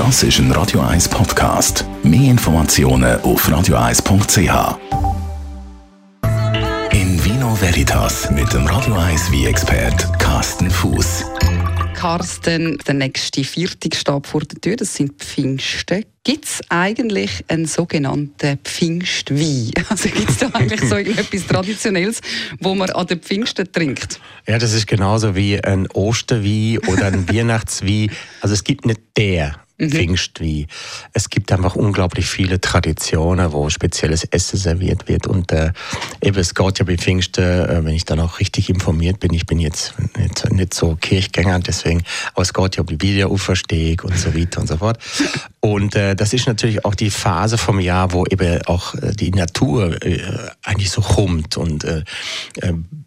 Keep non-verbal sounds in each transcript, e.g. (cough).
Das ist ein Radio 1 Podcast. Mehr Informationen auf radio1.ch. In Vino Veritas mit dem Radio 1 wie expert Carsten Fuß. Carsten, der nächste Viertag steht vor der Tür, das sind Pfingsten. Gibt es eigentlich einen sogenannten Pfingstwein? (laughs) Also gibt es da eigentlich so etwas Traditionelles, wo man an den Pfingsten trinkt? Ja, das ist genauso wie ein Osterwein oder ein (laughs) Weihnachtswein. Also es gibt nicht der mhm. Pfingstwein. Es gibt einfach unglaublich viele Traditionen, wo spezielles Essen serviert wird. Und äh, eben, es geht ja bei Pfingsten, äh, wenn ich dann auch richtig informiert bin, ich bin jetzt nicht, nicht so Kirchgänger, deswegen, aber es geht ja um die Wiederauferstehung und so weiter und so fort. (laughs) Und äh, das ist natürlich auch die Phase vom Jahr, wo eben auch äh, die Natur äh, eigentlich so hummt und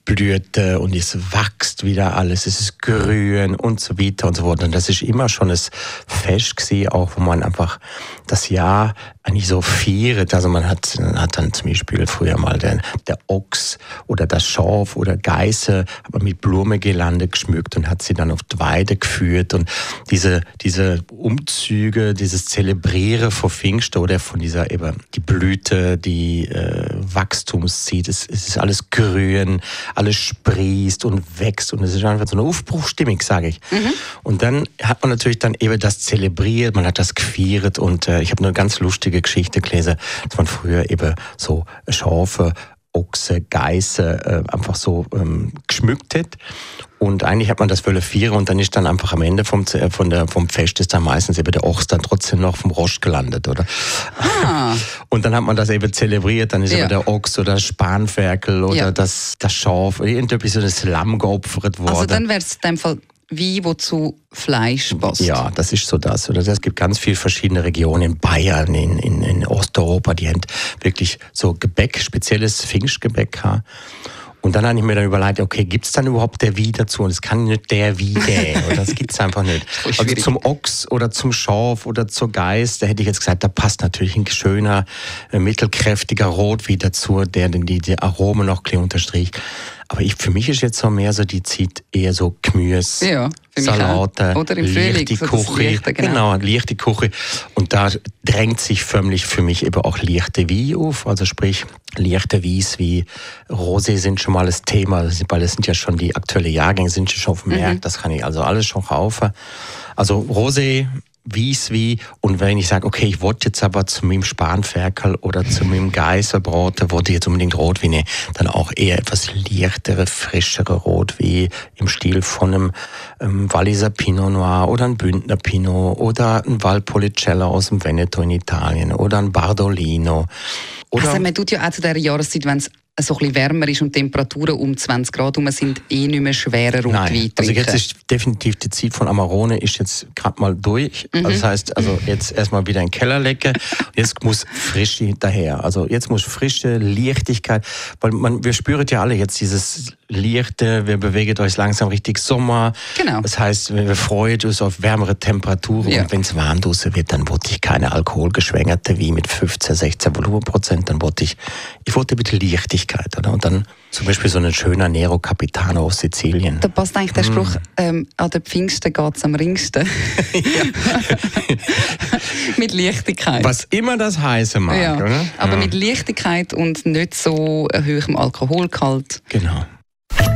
äh, und es wächst wieder alles, es ist grün und so weiter und so fort. Und das ist immer schon das Fest gewesen, auch wo man einfach das Jahr eigentlich so feiert. Also man hat, hat dann zum Beispiel früher mal der, der Ochs oder das Schaf oder Geiße aber mit Blumengelande geschmückt und hat sie dann auf die Weide geführt. Und diese, diese Umzüge, dieses Zelebrieren vor Pfingsten oder von dieser eben die Blüte, die äh, Wachstumszieht, es, es ist alles grün, alles sprießt und wächst und es ist einfach so eine Aufbruchstimmung, sage ich. Mhm. Und dann hat man natürlich dann eben das zelebriert, man hat das gefeiert und äh, ich habe eine ganz lustige Geschichte gelesen, dass man früher eben so Schafe, Ochse, Geiße äh, einfach so ähm, geschmückt hat. Und eigentlich hat man das wollen vieren und dann ist dann einfach am Ende vom, äh, von der, vom Fest ist dann meistens eben der Ochs dann trotzdem noch vom Rost gelandet, oder? Ah. Und dann hat man das eben zelebriert, dann ist ja. eben der Ochs oder das Spanferkel oder ja. das, das Schaf, irgendwie so das Lamm geopfert worden. Also dann wäre es in dem Fall Wein, wo zu Fleisch passt. Ja, das ist so das. Oder es gibt ganz viele verschiedene Regionen in Bayern, in, in, in Osteuropa, die haben wirklich so Gebäck, spezielles Pfingstgebäck haben. Und dann habe ich mir dann überlegt, okay, gibt es dann überhaupt der Wie dazu? Und es kann nicht der Wie geben. (laughs) das gibt es einfach nicht. Also zum Ochs oder zum Schaf oder zur Geist, da hätte ich jetzt gesagt, da passt natürlich ein schöner, äh, mittelkräftiger Rotwein dazu, der die, die Aromen noch ein unterstricht. Aber ich, für mich ist jetzt so mehr so die Zeit eher so Gemüse, ja, Salate, Oder im leichte Frühling, Küche. Leichte, genau. genau, leichte Küche. Und da drängt sich förmlich für mich eben auch leichte Wein auf. Also sprich, leichte Weins wie Rosé sind schon mal das Thema, weil es sind ja schon die aktuellen Jahrgänge, sind schon auf dem mhm. Markt. Das kann ich also alles schon kaufen. Also Rosé Wie und wenn ich sage, okay, ich wollte jetzt aber zu meinem Spanferkel oder zu meinem Geißelbraten, wollte ich jetzt unbedingt Rotwein, dann auch eher etwas leichtere, frischere Rotwein im Stil von einem ähm, Walliser Pinot Noir oder ein Bündner Pinot oder ein Valpolicella aus dem Veneto in Italien oder ein Bardolino. Oder also man tut ja auch zu dieser Jahreszeit, wenn es so ein wärmer ist und Temperaturen um 20 Grad herum sind, eh nicht mehr schwerer und Nein. Also jetzt ist definitiv die Zeit von Amarone ist jetzt gerade mal durch. Mhm. Also das heißt, also jetzt erstmal wieder in den Keller lecken. (laughs) Jetzt muss Frische daher. Also jetzt muss frische Lichtigkeit, weil man, wir spüren ja alle jetzt dieses Lichte, wir bewegen uns langsam richtig Sommer. Genau. Das heißt, wir freuen uns auf wärmere Temperaturen ja. und wenn es warm wird, dann wollte ich keine alkoholgeschwängerte wie mit 15, 16 Volumenprozent, dann wollte ich, ich wollte bitte Lichtigkeit, oder? Und dann zum Beispiel so ein schöner Nero Capitano aus Sizilien. Da passt eigentlich der Spruch, mm. ähm, an den Pfingsten geht es am ringsten. (laughs) mit Lichtigkeit. Was immer das heißen mag, ja. oder? Aber ja. mit Lichtigkeit und nicht so hohem Alkoholgehalt. Genau.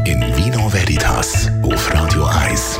In Vino Veritas auf Radio 1.